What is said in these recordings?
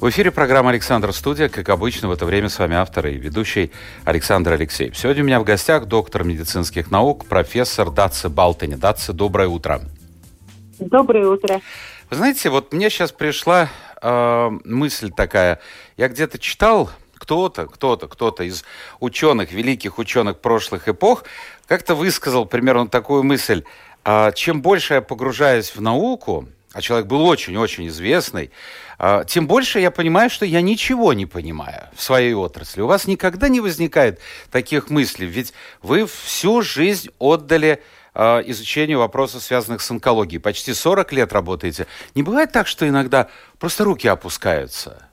В эфире программа «Александр Студия». Как обычно, в это время с вами автор и ведущий Александр Алексеев. Сегодня у меня в гостях доктор медицинских наук, профессор Датце Балтани. Датце, доброе утро. Доброе утро. Вы знаете, вот мне сейчас пришла э, мысль такая. Я где-то читал, кто-то, кто-то, кто-то из ученых, великих ученых прошлых эпох, как-то высказал примерно такую мысль. Э, чем больше я погружаюсь в науку, а человек был очень-очень известный, а, тем больше я понимаю, что я ничего не понимаю в своей отрасли. У вас никогда не возникает таких мыслей, ведь вы всю жизнь отдали а, изучению вопросов, связанных с онкологией. Почти 40 лет работаете. Не бывает так, что иногда просто руки опускаются?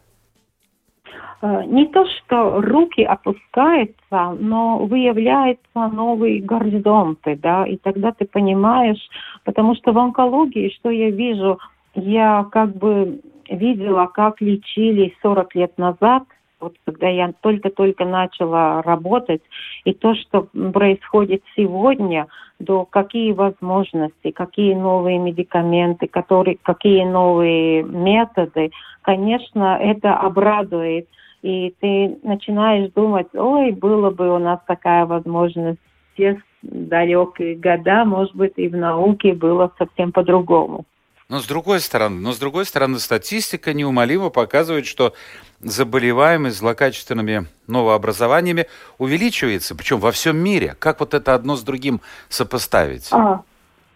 А, не то, что руки опускаются, но выявляются новые горизонты, да, и тогда ты понимаешь, Потому что в онкологии, что я вижу, я как бы видела, как лечили 40 лет назад, вот когда я только-только начала работать, и то, что происходит сегодня, до какие возможности, какие новые медикаменты, которые, какие новые методы, конечно, это обрадует. И ты начинаешь думать, ой, было бы у нас такая возможность те далекие года, может быть, и в науке было совсем по-другому. Но с другой стороны, но с другой стороны, статистика неумолимо показывает, что заболеваемость злокачественными новообразованиями увеличивается, причем во всем мире. Как вот это одно с другим сопоставить? А,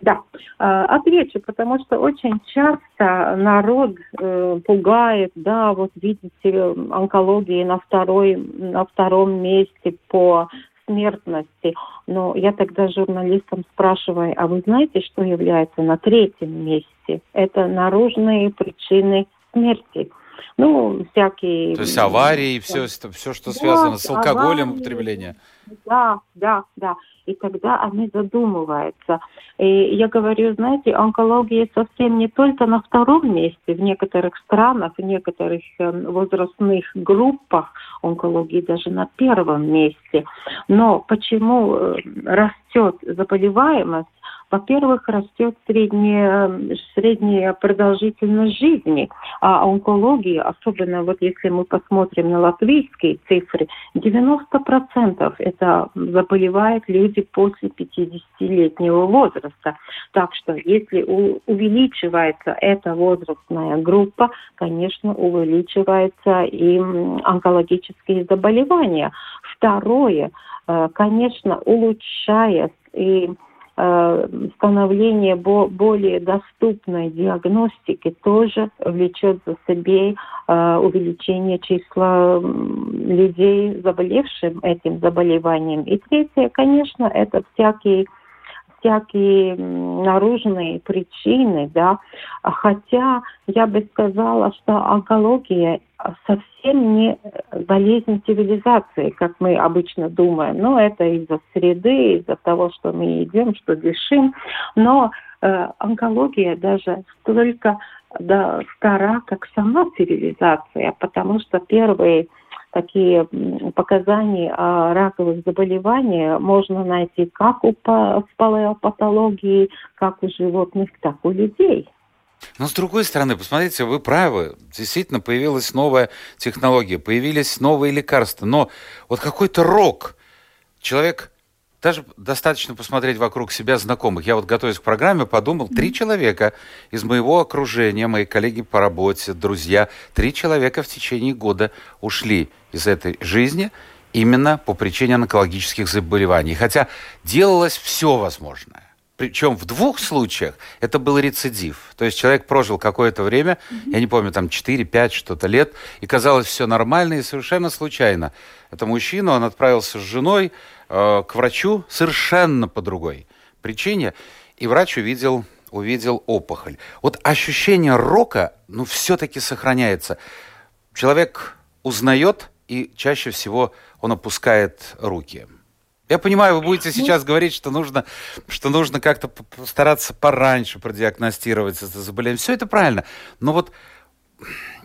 да, а, отвечу, потому что очень часто народ э, пугает, да, вот видите, онкологии на, второй, на втором месте по смертности. Но я тогда журналистам спрашиваю, а вы знаете, что является на третьем месте? Это наружные причины смерти. Ну, всякие... То есть аварии, все, все что связано да, с алкоголем, аварии, употребление. Да, да, да и тогда они задумываются. И я говорю, знаете, онкология совсем не только на втором месте, в некоторых странах, в некоторых э, возрастных группах онкологии даже на первом месте. Но почему э, растет заболеваемость? Во-первых, растет средняя, средняя продолжительность жизни, а онкология, особенно вот если мы посмотрим на латвийские цифры, 90% это заболевают люди после 50-летнего возраста. Так что если увеличивается эта возрастная группа, конечно, увеличиваются и онкологические заболевания. Второе, э, конечно, улучшая и становление более доступной диагностики тоже влечет за собой э, увеличение числа людей, заболевшим этим заболеванием. И третье, конечно, это всякие всякие наружные причины, да, хотя я бы сказала, что онкология совсем не болезнь цивилизации, как мы обычно думаем. Но это из-за среды, из-за того, что мы едим, что дышим. Но э, онкология даже столько да, стара, как сама цивилизация, потому что первые такие показания о раковых заболеваниях можно найти как у палеопатологии, как у животных, так и у людей. Но с другой стороны, посмотрите, вы правы, действительно появилась новая технология, появились новые лекарства, но вот какой-то рок. Человек, даже достаточно посмотреть вокруг себя знакомых. Я вот, готовясь к программе, подумал, три человека из моего окружения, мои коллеги по работе, друзья, три человека в течение года ушли из этой жизни именно по причине онкологических заболеваний. Хотя делалось все возможное. Причем в двух случаях это был рецидив. То есть человек прожил какое-то время, mm-hmm. я не помню, там 4-5 что-то лет, и казалось все нормально, и совершенно случайно. Это мужчина, он отправился с женой э, к врачу совершенно по другой причине, и врач увидел, увидел опухоль. Вот ощущение рока, ну, все-таки сохраняется. Человек узнает, и чаще всего он опускает руки. Я понимаю, вы будете ну, сейчас говорить, что нужно, что нужно как-то постараться пораньше продиагностировать это заболевание. Все это правильно. Но вот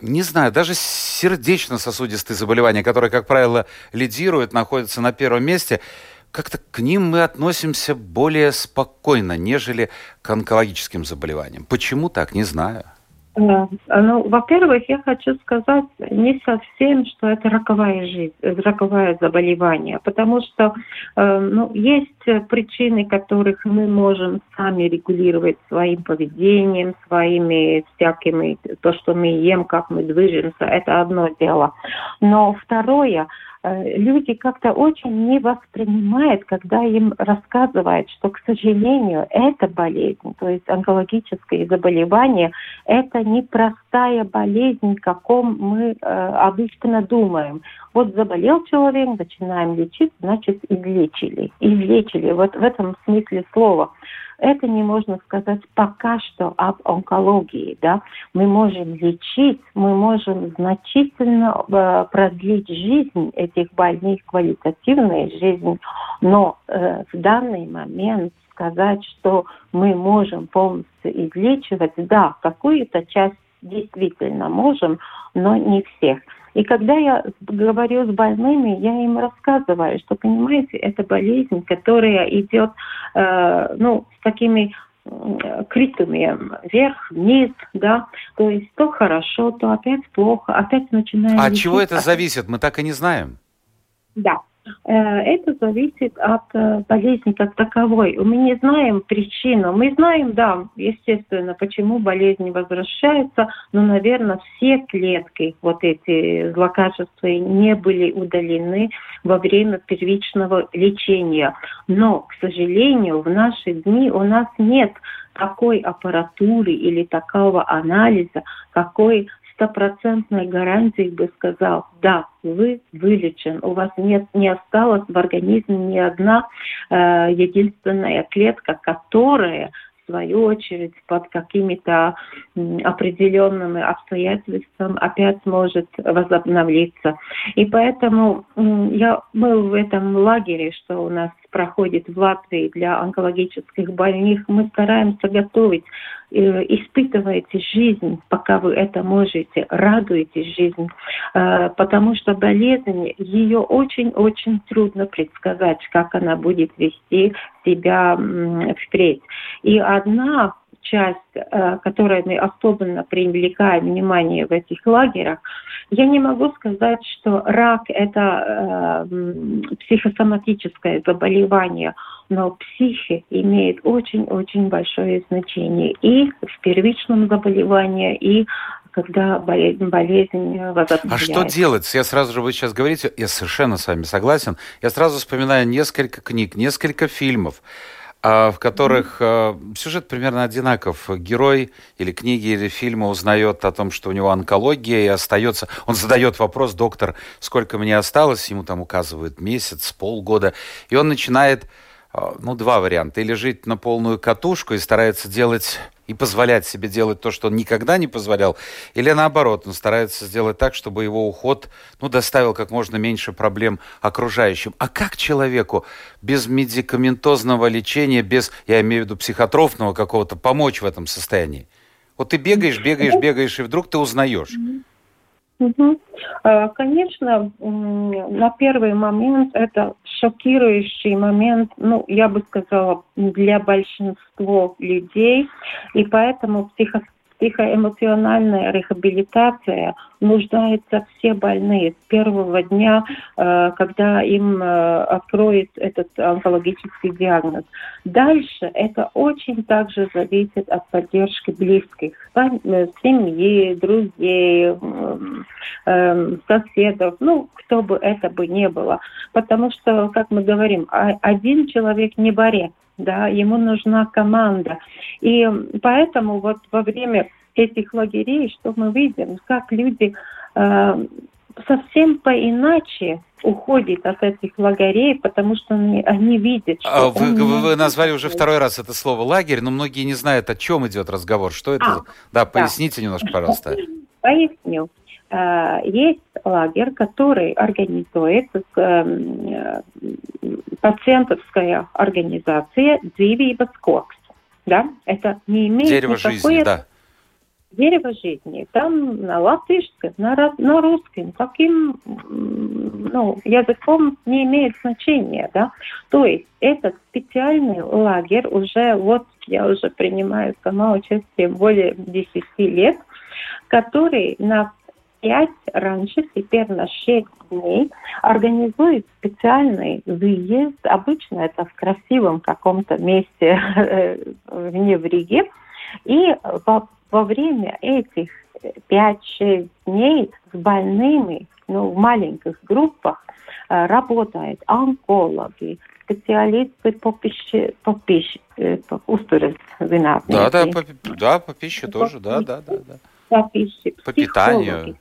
не знаю, даже сердечно-сосудистые заболевания, которые, как правило, лидируют, находятся на первом месте, как-то к ним мы относимся более спокойно, нежели к онкологическим заболеваниям. Почему так, не знаю. Ну, во-первых, я хочу сказать не совсем, что это роковая жизнь, роковое заболевание, потому что э, ну, есть причины, которых мы можем сами регулировать своим поведением, своими всякими, то, что мы ем, как мы движемся, это одно дело. Но второе, Э, люди как-то очень не воспринимают, когда им рассказывают, что, к сожалению, эта болезнь, то есть онкологическое заболевание, это непростая болезнь, каком мы э, обычно думаем. Вот заболел человек, начинаем лечить, значит, излечили. Излечили, вот в этом смысле слова. Это не можно сказать пока что об онкологии. Да? Мы можем лечить, мы можем значительно э, продлить жизнь этих больных, квалитативную жизнь, но э, в данный момент сказать, что мы можем полностью излечивать, да, какую-то часть действительно можем, но не всех. И когда я говорю с больными, я им рассказываю, что, понимаете, это болезнь, которая идет, э, ну, с такими критами вверх, вниз, да, то есть то хорошо, то опять плохо, опять начинаем... А от чего это зависит, мы так и не знаем? Да, это зависит от э, болезни как таковой. Мы не знаем причину. Мы знаем, да, естественно, почему болезнь возвращается, но, наверное, все клетки, вот эти злокачества, не были удалены во время первичного лечения. Но, к сожалению, в наши дни у нас нет такой аппаратуры или такого анализа, какой стопроцентной гарантией бы сказал, да, вы вылечен, у вас нет, не осталось в организме ни одна э, единственная клетка, которая в свою очередь под какими-то определенными обстоятельствами опять может возобновиться. И поэтому я, мы в этом лагере, что у нас проходит в Латвии для онкологических больных, мы стараемся готовить. Э, испытывайте жизнь, пока вы это можете, радуйтесь жизнь, э, потому что болезнь, ее очень-очень трудно предсказать, как она будет вести себя впредь. И одна часть, э, которой мы особенно привлекаем внимание в этих лагерях, я не могу сказать, что рак – это э, психосоматическое заболевание, но психи имеет очень-очень большое значение и в первичном заболевании, и когда болезнь, болезнь возобновляется. А что делать? Я сразу же, вы сейчас говорите, я совершенно с вами согласен. Я сразу вспоминаю несколько книг, несколько фильмов. А, в которых mm-hmm. сюжет примерно одинаков. Герой или книги, или фильма узнает о том, что у него онкология, и остается... Он задает вопрос, доктор, сколько мне осталось? Ему там указывают месяц, полгода. И он начинает, а, ну, два варианта. Или жить на полную катушку и старается делать и позволять себе делать то, что он никогда не позволял, или наоборот, он старается сделать так, чтобы его уход ну, доставил как можно меньше проблем окружающим. А как человеку без медикаментозного лечения, без, я имею в виду психотрофного какого-то, помочь в этом состоянии? Вот ты бегаешь, бегаешь, бегаешь, и вдруг ты узнаешь. Угу. Конечно, на первый момент это шокирующий момент, ну, я бы сказала, для большинства людей, и поэтому психо психоэмоциональная рехабилитация нуждается все больные с первого дня, э, когда им э, откроют этот онкологический диагноз. Дальше это очень также зависит от поддержки близких, э, семьи, друзей, соседов, ну, кто бы это бы не было. Потому что, как мы говорим, один человек не борец да, ему нужна команда. И поэтому вот во время этих лагерей, что мы видим, как люди э, совсем по-иначе уходят от этих лагерей, потому что они, они видят, что... А вы, вы, вы назвали уже второй раз это слово «лагерь», но многие не знают, о чем идет разговор. Что это? А, да, поясните да. немножко, пожалуйста. Поясню. Э, есть лагерь, который организует э, пациентовская организация «Dzīvības koks». Да? Это не имеет Дерево никакой... жизни, да. Дерево жизни. Там на латышском, на, на русском, каким ну, языком не имеет значения. Да? То есть этот специальный лагерь уже, вот я уже принимаю сама участие более 10 лет, который на пять раньше, теперь на шесть дней организует специальный выезд. Обычно это в красивом каком-то месте вне в Риге. И во, во время этих 5-6 дней с больными ну, в маленьких группах э, работают онкологи, специалисты по пище, по пище, э, по Да, да, по, да, по пище тоже, да, да, да, да. По пище, по питанию.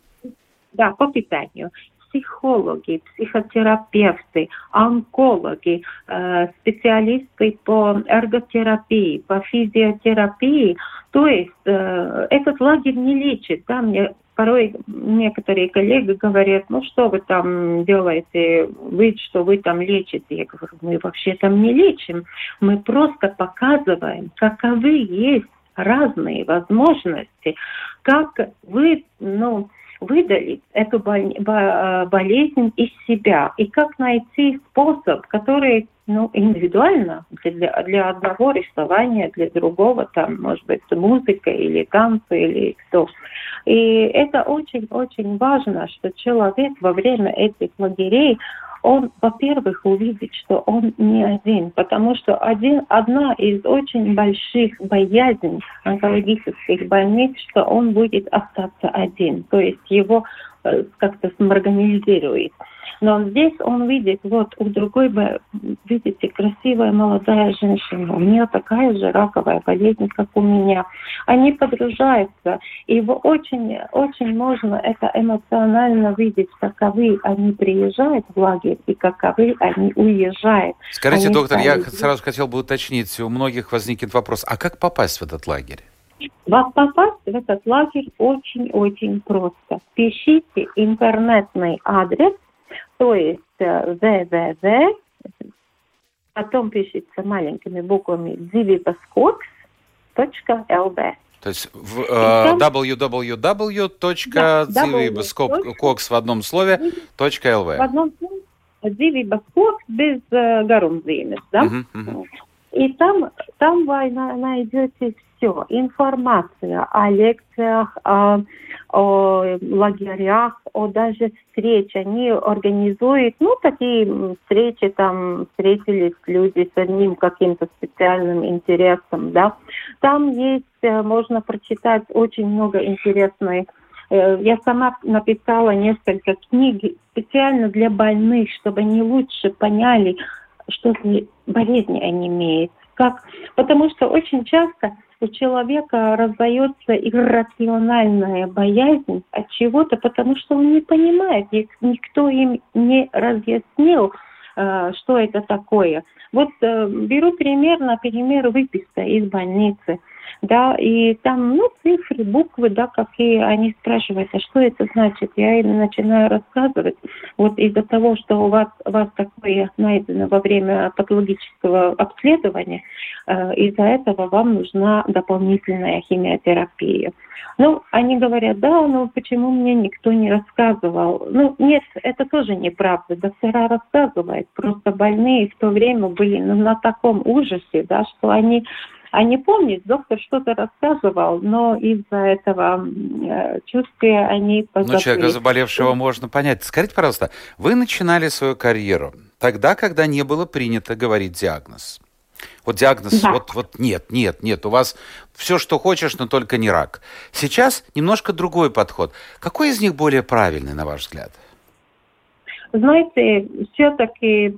да, по питанию, психологи, психотерапевты, онкологи, э, специалисты по эрготерапии, по физиотерапии. То есть э, этот лагерь не лечит. Да, мне порой некоторые коллеги говорят, ну что вы там делаете, вы что вы там лечите. Я говорю, мы вообще там не лечим, мы просто показываем, каковы есть разные возможности, как вы, ну, выдалить эту э, болезнь из себя и как найти способ, который ну, индивидуально для, для одного рисования, для другого, там, может быть, музыка или танцы или кто. И это очень-очень важно, что человек во время этих лагерей, он, во-первых, увидит, что он не один, потому что один, одна из очень больших боязней онкологических больных, что он будет остаться один, то есть его как-то сморганизирует. Но здесь он видит, вот у другой, видите, красивая молодая женщина, у нее такая же раковая болезнь, как у меня. Они подружаются, и его очень, очень можно это эмоционально видеть, каковы они приезжают в лагерь и каковы они уезжают. Скажите, они доктор, я сразу хотел бы уточнить, у многих возникнет вопрос, а как попасть в этот лагерь? Вас попасть в этот лагерь очень-очень просто. Пишите интернетный адрес то есть www, потом пишется маленькими буквами dzivibascox.lb. То есть в, э, www.dzivibascox в одном слове .lv. В одном слове dzivibascox без э, гарумzīmes, да? Uh-huh, uh-huh. И там, там вы найдете все. Информация о лекциях, о, о лагерях, о даже встречах. Они организуют, ну, такие встречи, там, встретились люди с одним каким-то специальным интересом, да. Там есть, э, можно прочитать очень много интересной э, я сама написала несколько книг специально для больных, чтобы они лучше поняли, что за болезни они имеют. Как? Потому что очень часто у человека раздается иррациональная боязнь от чего-то, потому что он не понимает, никто им не разъяснил, э, что это такое. Вот э, беру пример, например, выписка из больницы – да, и там, ну, цифры, буквы, да, какие они спрашивают, а что это значит? Я им начинаю рассказывать. Вот из-за того, что у вас, у вас такое найдено во время патологического обследования, э, из-за этого вам нужна дополнительная химиотерапия. Ну, они говорят, да, ну почему мне никто не рассказывал? Ну, нет, это тоже неправда. Доктора рассказывают. Просто больные в то время были ну, на таком ужасе, да, что они они помнят, доктор что-то рассказывал, но из-за этого э, чувствия они позабыли. Ну, человека заболевшего можно понять. Скажите, пожалуйста, вы начинали свою карьеру тогда, когда не было принято говорить диагноз. Вот диагноз, да. вот, вот нет, нет, нет, у вас все, что хочешь, но только не рак. Сейчас немножко другой подход. Какой из них более правильный, на ваш взгляд? Знаете, все-таки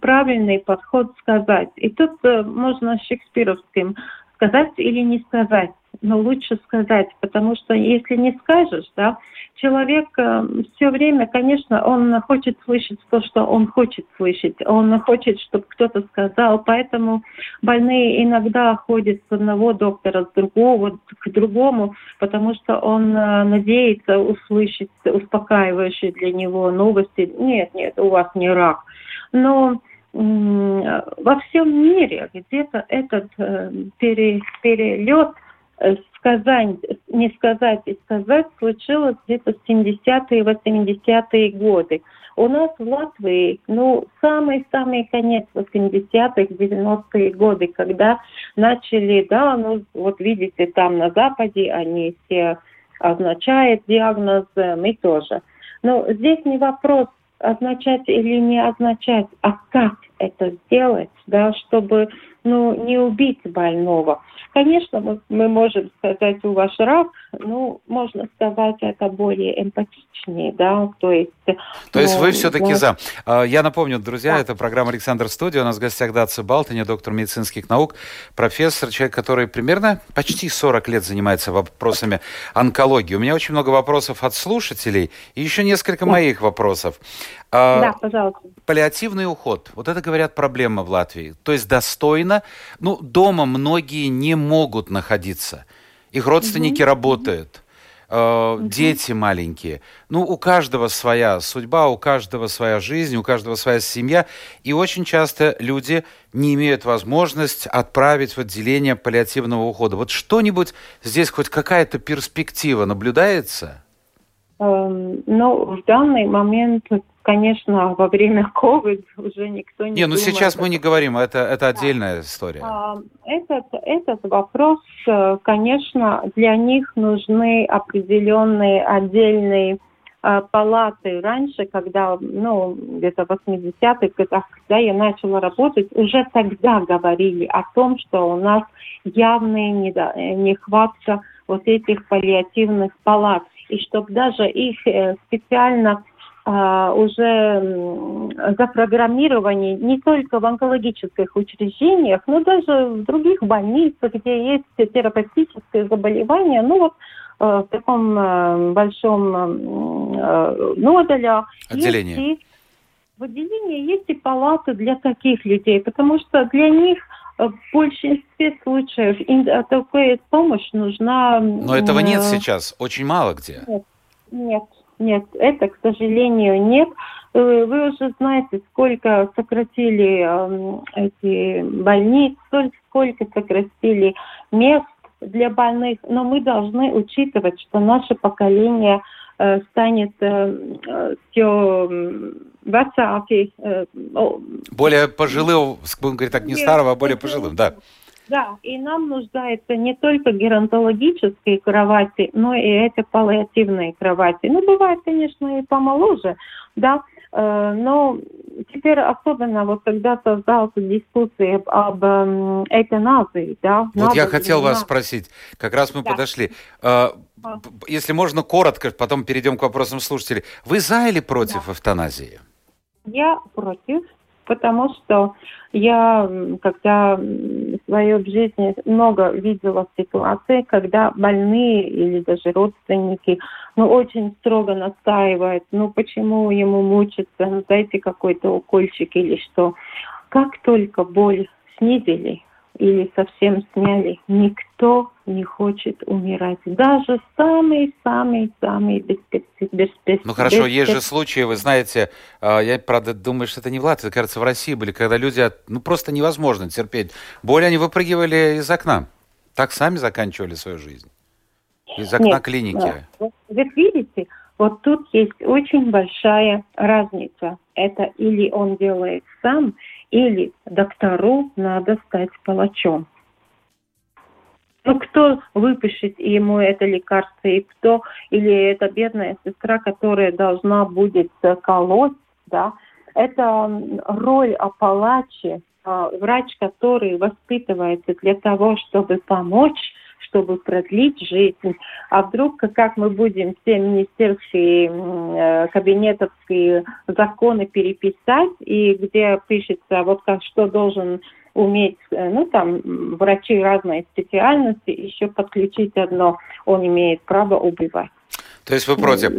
правильный подход сказать. И тут э, можно шекспировским сказать или не сказать. Но лучше сказать, потому что если не скажешь, да, человек э, все время, конечно, он хочет слышать то, что он хочет слышать, он хочет, чтобы кто-то сказал, поэтому больные иногда ходят с одного доктора, с другого, к другому, потому что он э, надеется услышать успокаивающие для него новости. Нет, нет, у вас не рак. Но во всем мире где-то этот э, пере, перелет э, сказать, не сказать и сказать случилось где-то в 70-е, 80-е годы. У нас в Латвии, ну, самый-самый конец 80-х, 90-е годы, когда начали, да, ну, вот видите, там на Западе они все означают диагноз, мы тоже. Но здесь не вопрос означать или не означать, а как это сделать, да, чтобы ну, не убить больного. Конечно, мы, мы можем сказать, у вас рак, ну, можно сказать это более эмпатичнее, да, то есть... То есть вы все-таки за. А, я напомню, друзья, да. это программа «Александр Студия». У нас в гостях Датса Балтани, доктор медицинских наук, профессор, человек, который примерно почти 40 лет занимается вопросами онкологии. У меня очень много вопросов от слушателей и еще несколько да. моих вопросов. А, да, пожалуйста. Паллиативный уход. Вот это, говорят, проблема в Латвии. То есть достойно. Ну, дома многие не могут находиться. Их родственники угу. работают. Угу. Дети маленькие. Ну, у каждого своя судьба, у каждого своя жизнь, у каждого своя семья. И очень часто люди не имеют возможность отправить в отделение паллиативного ухода. Вот что-нибудь здесь, хоть какая-то перспектива наблюдается? Эм, ну, в данный момент конечно, во время COVID уже никто не Не, ну сейчас мы не говорим, это, это отдельная история. А, этот, этот вопрос, э, конечно, для них нужны определенные отдельные э, палаты. Раньше, когда, ну, где-то в 80-х годах, когда я начала работать, уже тогда говорили о том, что у нас явная нехватка вот этих паллиативных палат. И чтобы даже их э, специально уже запрограммированы не только в онкологических учреждениях, но даже в других больницах, где есть терапевтические заболевания, ну вот э, в таком э, большом э, модуле. Отделение. Есть и, в отделении есть и палаты для таких людей, потому что для них в большинстве случаев такая помощь нужна. Но этого нет сейчас, очень мало где. Нет, нет. Нет, это, к сожалению, нет. Э, вы уже знаете, сколько сократили э, эти больницы, сколько сократили мест для больных, но мы должны учитывать, что наше поколение э, станет э, все высокий. Э, более пожилым, будем говорить так, не старого, а более пожилым, да. Да, и нам нуждается не только геронтологические кровати, но и это паллиативные кровати. Ну, бывает, конечно, и помоложе, да, э, но теперь особенно вот когда создался дискуссия об э, эвтаназии, да. Вот я хотел вас спросить, как раз мы да. подошли. Э, если можно коротко, потом перейдем к вопросам слушателей. Вы за или против да. эвтаназии? Я против потому что я, когда в своей жизни много видела ситуаций, когда больные или даже родственники, ну, очень строго настаивают, ну, почему ему мучиться, ну, дайте какой-то укольчик или что. Как только боль снизили, или совсем сняли. Никто не хочет умирать. Даже самый-самый-самый бесперспективный. Ну хорошо, есть же случаи, вы знаете, а, я, правда, думаю, что это не в Латвии, кажется, в России были, когда люди, ну просто невозможно терпеть. Более они выпрыгивали из окна. Так сами заканчивали свою жизнь. Из окна Нет, клиники. Вот, вы видите, вот тут есть очень большая разница. Это или он делает сам, или доктору надо стать палачом. Ну, кто выпишет ему это лекарство, и кто, или эта бедная сестра, которая должна будет колоть, да, это роль о палаче, а, врач, который воспитывается для того, чтобы помочь чтобы продлить жизнь. А вдруг, как мы будем все министерские, э, кабинетовские законы переписать, и где пишется, вот как что должен уметь, э, ну там врачи разной специальности, еще подключить одно, он имеет право убивать. То есть вы против?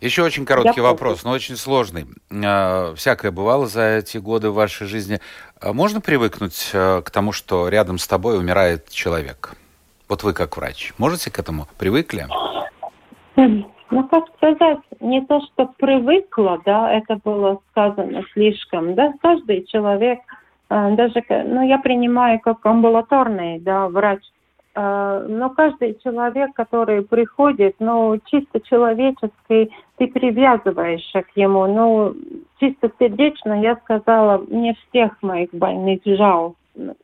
Еще очень короткий вопрос, но очень сложный. А, всякое бывало за эти годы в вашей жизни. А можно привыкнуть э, к тому, что рядом с тобой умирает человек? Вот вы как врач, можете к этому? Привыкли? Ну, как сказать, не то, что привыкла, да, это было сказано слишком, да, каждый человек, э, даже, ну, я принимаю как амбулаторный, да, врач, э, но каждый человек, который приходит, ну, чисто человеческий, ты привязываешься к ему, ну, чисто сердечно, я сказала, мне всех моих больных жал,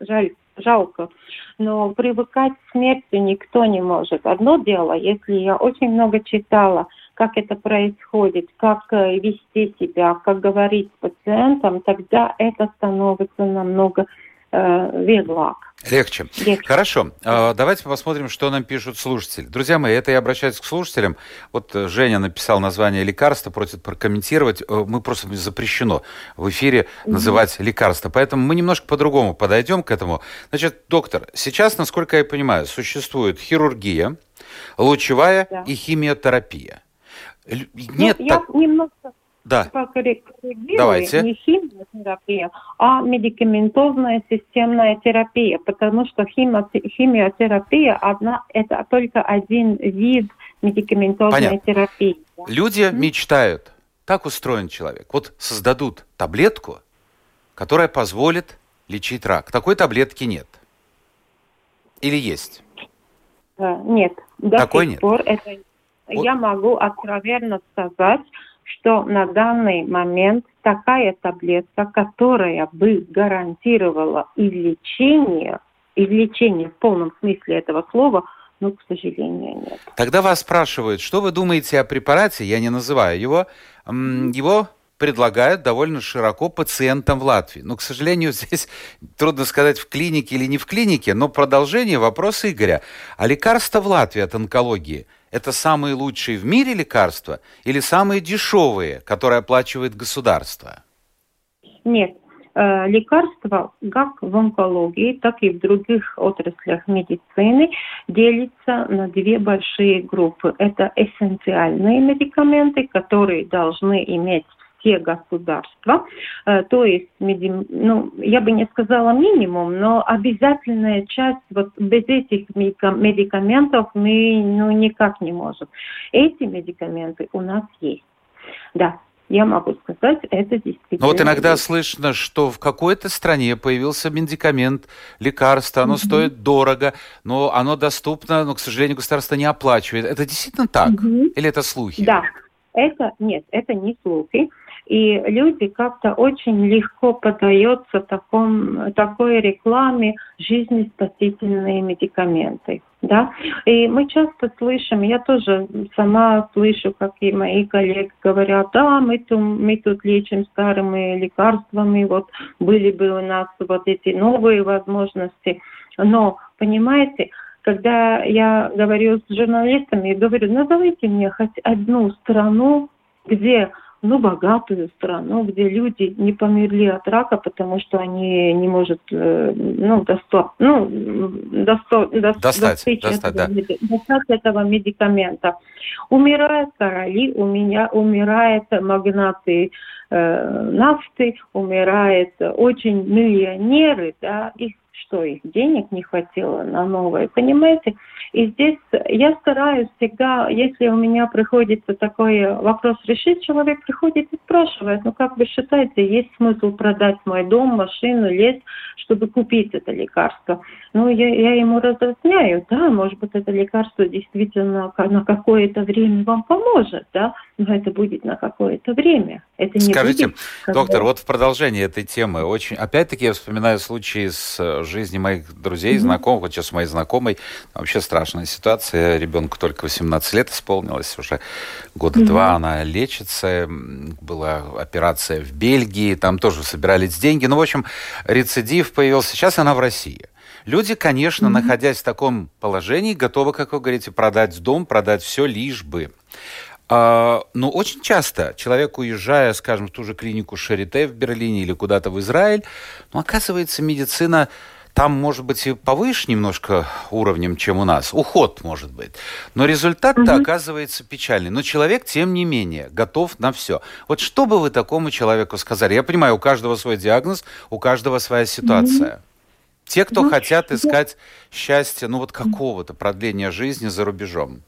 жаль, жалко. Но привыкать к смерти никто не может. Одно дело, если я очень много читала, как это происходит, как э, вести себя, как говорить с пациентом, тогда это становится намного э, веглак. Легче. Легче. Хорошо. А, давайте посмотрим, что нам пишут слушатели. Друзья мои, это я обращаюсь к слушателям. Вот э, Женя написал название лекарства, просит прокомментировать. Э, мы просто запрещено в эфире называть лекарства. Поэтому мы немножко по-другому подойдем к этому. Значит, доктор, сейчас, насколько я понимаю, существует хирургия, лучевая да. и химиотерапия. Нет, ну, так... я немножко да. Давайте. не химиотерапия, а медикаментозная системная терапия, потому что химиотерапия одна, это только один вид медикаментозной Понятно. терапии. Люди mm-hmm. мечтают, так устроен человек. Вот создадут таблетку, которая позволит лечить рак. Такой таблетки нет. Или есть? Нет. До Такой сих нет. пор это вот. я могу откровенно сказать, что на данный момент такая таблетка, которая бы гарантировала и лечение, и лечение в полном смысле этого слова, ну, к сожалению, нет. Тогда вас спрашивают, что вы думаете о препарате, я не называю его, его предлагают довольно широко пациентам в Латвии. Но, к сожалению, здесь трудно сказать, в клинике или не в клинике, но продолжение вопроса Игоря. А лекарства в Латвии от онкологии – это самые лучшие в мире лекарства или самые дешевые, которые оплачивает государство? Нет. Э, лекарства как в онкологии, так и в других отраслях медицины делятся на две большие группы. Это эссенциальные медикаменты, которые должны иметь все государства. Э, то есть, ну, я бы не сказала минимум, но обязательная часть, вот без этих медикаментов мы ну, никак не можем. Эти медикаменты у нас есть. Да, я могу сказать, это действительно... Но вот иногда есть. слышно, что в какой-то стране появился медикамент, лекарство, оно mm-hmm. стоит дорого, но оно доступно, но, к сожалению, государство не оплачивает. Это действительно так? Mm-hmm. Или это слухи? Да, это нет, это не слухи. И люди как-то очень легко поддаются таком, такой рекламе жизнеспасительные медикаменты. Да? И мы часто слышим, я тоже сама слышу, как и мои коллеги говорят, да, мы тут, мы тут лечим старыми лекарствами, вот были бы у нас вот эти новые возможности. Но, понимаете, когда я говорю с журналистами, говорю, назовите мне хоть одну страну, где ну, богатую страну, где люди не померли от рака, потому что они не могут э, ну, досто, ну, досто, до, достать, достать, достать, этого, да. достать этого медикамента. Умирают короли, у меня умирают магнаты э, нафты, умирают очень миллионеры, да, их что их денег не хватило на новое, понимаете? И здесь я стараюсь всегда, если у меня приходится такой вопрос решить, человек приходит и спрашивает, ну как вы считаете, есть смысл продать мой дом, машину, лес, чтобы купить это лекарство? Ну, я, я ему разъясняю, да, может быть, это лекарство действительно на какое-то время вам поможет, да, но это будет на какое-то время. Это не Скажите, будет, когда... доктор, вот в продолжении этой темы, очень, опять-таки я вспоминаю случаи с э, жизни моих друзей, mm-hmm. знакомых, вот сейчас моей знакомой, вообще страшная ситуация, ребенку только 18 лет исполнилось, уже года mm-hmm. два она лечится, была операция в Бельгии, там тоже собирались деньги, ну, в общем, рецидив появился, сейчас она в России. Люди, конечно, mm-hmm. находясь в таком положении, готовы, как вы говорите, продать дом, продать все, лишь бы. А, ну, очень часто человек, уезжая, скажем, в ту же клинику Шарите в Берлине или куда-то в Израиль, ну, оказывается, медицина там, может быть, и повыше немножко уровнем, чем у нас. Уход, может быть. Но результат-то угу. оказывается печальный. Но человек, тем не менее, готов на все. Вот что бы вы такому человеку сказали? Я понимаю, у каждого свой диагноз, у каждого своя ситуация. Угу. Те, кто ну, хотят искать счастье, ну вот какого-то продления жизни за рубежом.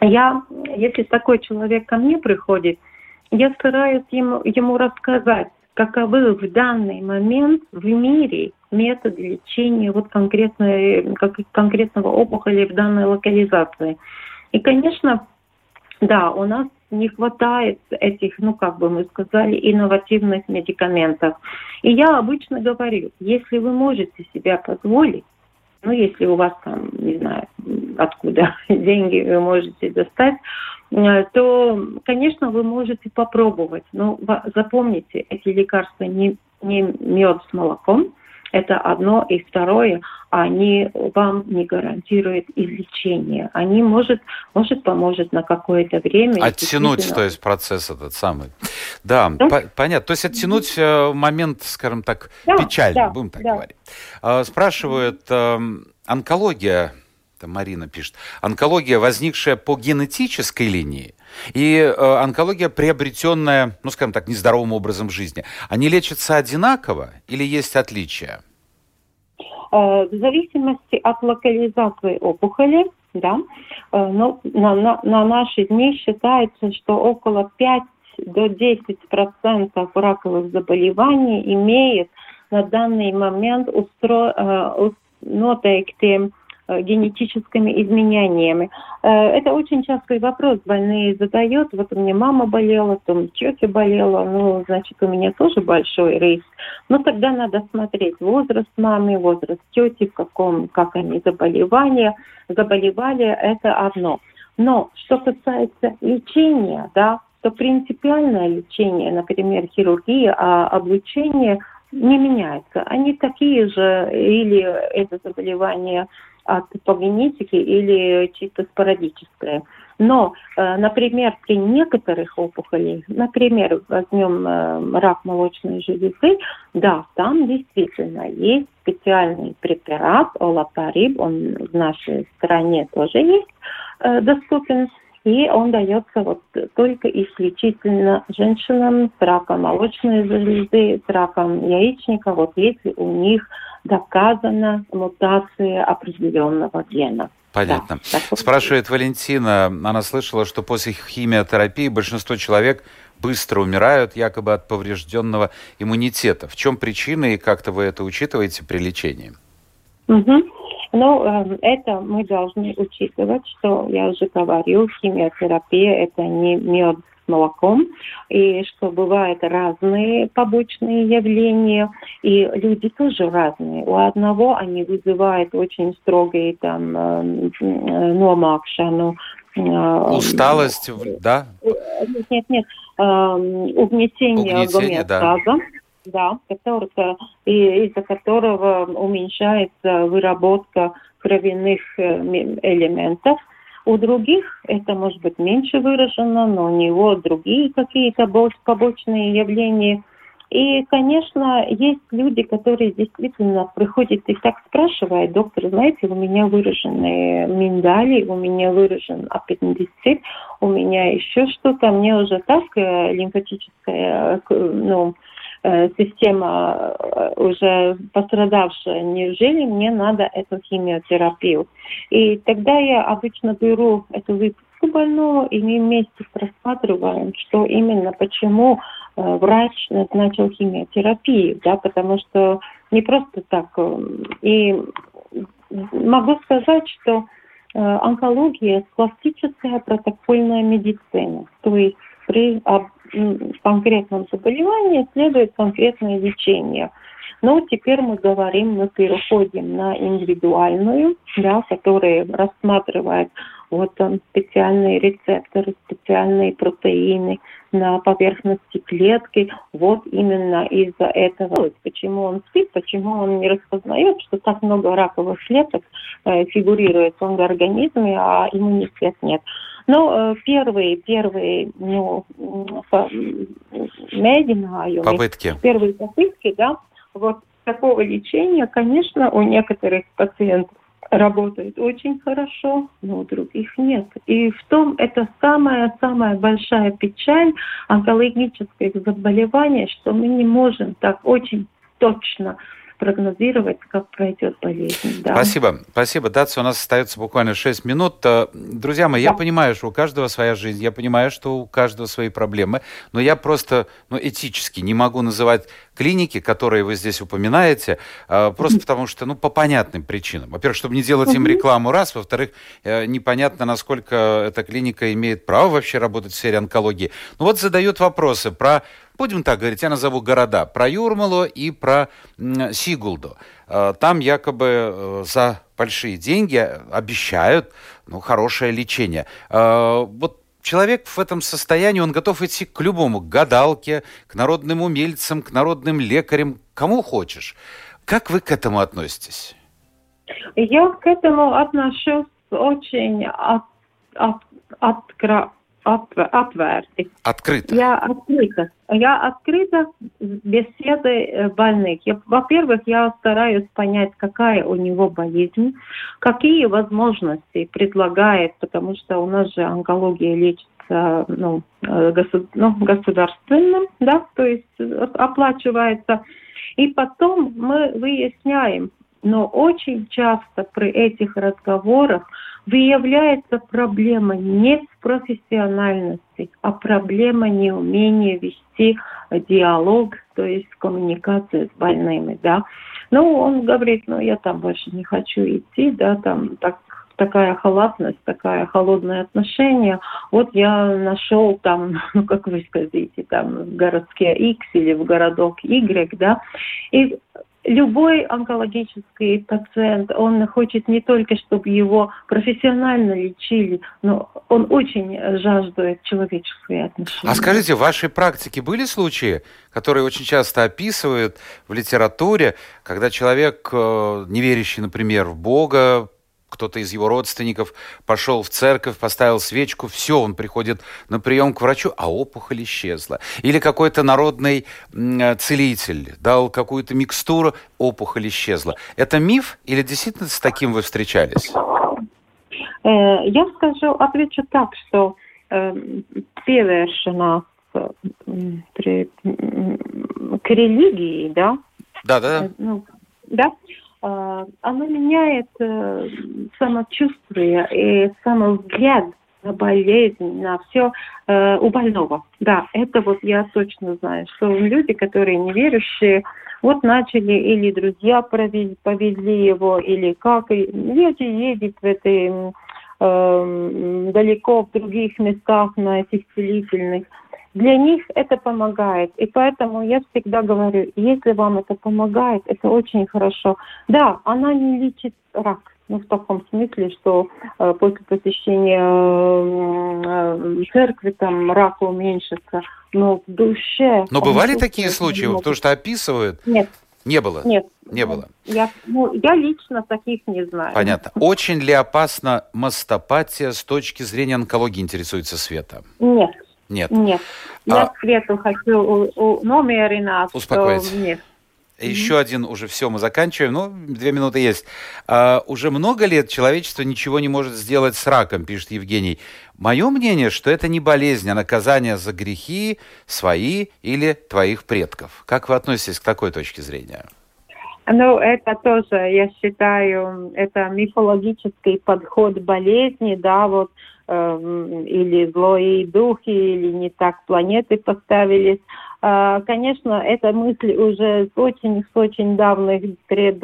Я, если такой человек ко мне приходит, я стараюсь ему, ему рассказать, каковы в данный момент в мире методы лечения вот конкретной, как, конкретного опухоли в данной локализации. И, конечно, да, у нас не хватает этих, ну, как бы мы сказали, инновативных медикаментов. И я обычно говорю, если вы можете себя позволить, ну, если у вас там, не знаю, откуда деньги вы можете достать, Э, то, конечно, вы можете попробовать. Но запомните, эти лекарства не, не мед с молоком, это одно, и второе, они вам не гарантируют излечение. Они, может, может поможет на какое-то время. Оттянуть, действительно... то есть, процесс этот самый. Да, да? По понятно. То есть, оттянуть э, момент, скажем так, да, печальный, да, будем так да. говорить. А, спрашивают, эм, онкология это Марина пишет, онкология, возникшая по генетической линии, и э, онкология, приобретенная, ну, скажем так, нездоровым образом жизни, они лечатся одинаково или есть отличия? Э, в зависимости от локализации опухоли, да, э, но на, на, на наши дни считается, что около 5 до 10 процентов раковых заболеваний имеет на данный момент устро, э, noteikti Э, генетическими изменениями. Э, это очень частый вопрос больные задают. Вот у меня мама болела, там тетя болела, ну, значит, у меня тоже большой риск. Но тогда надо смотреть возраст мамы, возраст тети, в каком, как они заболевали. Заболевали – это одно. Но что касается лечения, да, то принципиальное лечение, например, хирургия, а облучение не меняется. Они такие же, или это заболевание от по генетике или чисто спорадическое. Но, э, например, при некоторых опухолях, например, возьмем э, рак молочной железы, да, там действительно есть специальный препарат олапариб, он в нашей стране тоже есть э, доступен, и он дается вот только исключительно женщинам с раком молочной железы, с раком яичника, вот если у них доказана мутация определенного гена. Понятно. Да, Спрашивает Валентина, она слышала, что после химиотерапии большинство человек быстро умирают, якобы от поврежденного иммунитета. В чем причина и как-то вы это учитываете при лечении? Угу. Ну, эм, это мы должны учитывать, что я уже говорил, химиотерапия это не мед молоком, и что бывают разные побочные явления, и люди тоже разные. У одного они вызывают очень строгие там э, номакшану, э, Усталость, да? Нет, нет, нет. Эм, угнетение, угнетение да. да, который, из-за которого уменьшается выработка кровяных э, элементов, у других это может быть меньше выражено, но у него другие какие-то побочные явления. И, конечно, есть люди, которые действительно приходят и так спрашивают, доктор, знаете, у меня выражены миндали, у меня выражен аппендицит, у меня еще что-то, мне уже так э, лимфатическая, э, ну, система э, уже пострадавшая, неужели мне надо эту химиотерапию? И тогда я обычно беру эту выписку больного, и мы вместе просматриваем, что именно, почему э, врач назначил химиотерапию, да, потому что не просто так. И могу сказать, что онкология – классическая протокольная медицина. То есть при конкретном заболевании следует конкретное лечение. Но теперь мы говорим, мы переходим на индивидуальную, да, которая рассматривает вот он, специальные рецепторы, специальные протеины на поверхности клетки. Вот именно из-за этого, почему он спит, почему он не распознает, что так много раковых клеток э, фигурирует в организме, а иммунитет нет. Ну, первые, первые, ну, mēģinājumi. Попытки. Первые попытки, да, вот такого лечения, конечно, у некоторых пациентов работает очень хорошо, но у других нет. И в том это самая-самая большая печаль онкологических заболеваний, что мы не можем так очень точно прогнозировать, как пройдет болезнь. Да. Спасибо. Спасибо, Датса. У нас остается буквально 6 минут. Э, друзья мои, да. я понимаю, что у каждого своя жизнь, я понимаю, что у каждого свои проблемы, но я просто ну, этически не могу называть клиники, которые вы здесь упоминаете, э, просто потому что, ну, по понятным причинам. Во-первых, чтобы не делать им рекламу, раз. Во-вторых, э, непонятно, насколько эта клиника имеет право вообще работать в сфере онкологии. Ну вот задают вопросы про будем так говорить, я назову города, про Юрмалу и про Сигулду. Э, там якобы э, за большие деньги обещают ну, хорошее лечение. Э, вот человек в этом состоянии, он готов идти к любому, к гадалке, к народным умельцам, к народным лекарям, кому хочешь. Как вы к этому относитесь? Я к этому отношусь очень от, от, откро, atvērti. Открыто. Я открыта. Я открыта беседы э, больных. Я, во-первых, я стараюсь понять, какая у него болезнь, какие возможности предлагает, потому что у нас же онкология лечится ну, э, государ, ну, государственным, да, то есть э, оплачивается. И потом мы выясняем, но очень часто при этих разговорах выявляется проблема не в профессиональности, а проблема неумения вести диалог, то есть коммуникацию с больными, да. Ну, он говорит, ну, я там больше не хочу идти, да, там так такая халатность, такая холодное отношение. Вот я нашел там, ну как вы скажете, там в городке X или в городок Y, да, и любой онкологический пациент, он хочет не только, чтобы его профессионально лечили, но он очень жаждет человеческие отношения. А скажите, в вашей практике были случаи, которые очень часто описывают в литературе, когда человек, э, не верящий, например, в Бога, кто-то из его родственников пошел в церковь, поставил свечку, все, он приходит на прием к врачу, а опухоль исчезла. Или какой-то народный целитель дал какую-то микстуру, опухоль исчезла. Это миф или действительно с таким вы встречались? Э, я скажу, отвечу так, что э, pievēršanās при, к религии, да? Да, да, да. Ну, да, оно меняет э, самочувствие и самовзгляд на болезнь, на все э, у больного. Да, это вот я точно знаю, что люди, которые неверующие, вот начали или друзья повезли, повезли его, или как, люди едут в этой э, далеко в других местах на этих целительных, для них это помогает. И поэтому я всегда говорю, если вам это помогает, это очень хорошо. Да, она не лечит рак. Ну, в таком смысле, что э, после посещения э, церкви там рак уменьшится, но в душе... Но бывали такие случаи, нет. потому что описывают? Нет. Не было? Нет. Не было? Я, ну, я лично таких не знаю. Понятно. Очень ли опасна мастопатия с точки зрения онкологии, интересуется Света? Нет. Нет. Нет. Я а... Свету хочу номеринать. Успокоить. Нет. Еще mm-hmm. один, уже все, мы заканчиваем. Ну, две минуты есть. А, уже много лет человечество ничего не может сделать с раком, пишет Евгений. Мое мнение, что это не болезнь, а наказание за грехи свои или твоих предков. Как вы относитесь к такой точке зрения? Ну, это тоже, я считаю, это мифологический подход болезни, да, вот или злые духи, или не так планеты поставились. А, конечно, эта мысль уже с очень, с очень давних пред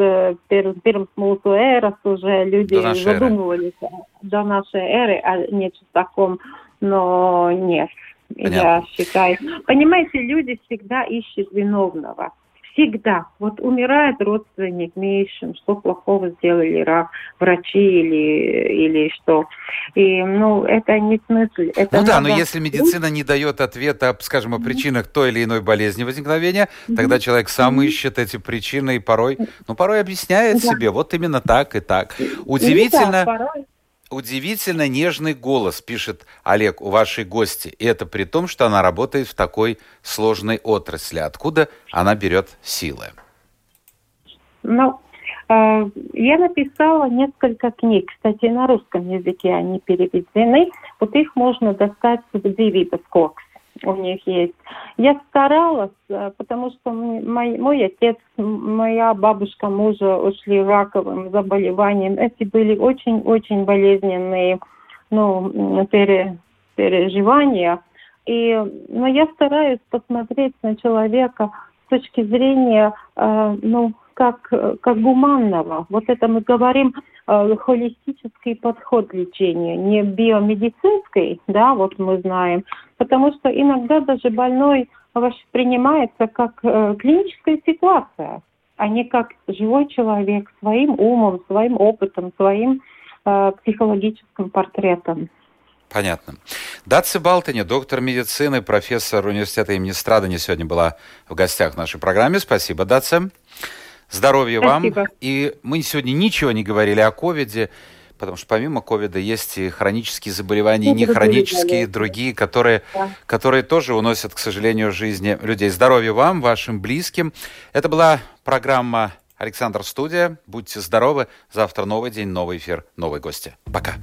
первым mūsu эрас уже люди до задумывались эры. до нашей эры о нечто таком, но нет. Понятно. Я считаю. Понимаете, люди всегда ищут виновного всегда. Вот умирает родственник, ищем, что плохого сделали рак, врачи или, или что. И, ну, это не смысл. Это ну да, но если медицина не дает ответа, скажем, о причинах той или иной болезни возникновения, тогда человек сам ищет эти причины и порой, ну, порой объясняет да. себе, вот именно так и так. Удивительно. Да, порой Удивительно нежный голос, пишет Олег, у вашей гости. И это при том, что она работает в такой сложной отрасли. Откуда она берет силы? Ну, э, я написала несколько книг. Кстати, на русском языке они переведены. Вот их можно достать в Дивидов Кокс у них есть. Я старалась, э, потому что мой, мой отец, моя бабушка мужа ушли раковым заболеванием. Эти были очень-очень болезненные ну, пере, переживания. И, но я стараюсь посмотреть на человека с точки зрения, э, ну, как, как гуманного. Вот это мы говорим э, холистический подход лечения, не биомедицинский, да, вот мы знаем, потому что иногда даже больной воспринимается как э, клиническая ситуация, а не как живой человек своим умом, своим опытом, своим э, психологическим портретом. Понятно. Датси Балтани, доктор медицины, профессор университета имени Страдани, сегодня была в гостях в нашей программе. Спасибо, Датси. Здоровья Спасибо. вам. И мы сегодня ничего не говорили о ковиде, потому что помимо ковида есть и хронические заболевания, и не хронические, другие, которые, да. которые тоже уносят, к сожалению, жизни людей. Здоровья вам, вашим близким. Это была программа «Александр Студия». Будьте здоровы. Завтра новый день, новый эфир, новые гости. Пока.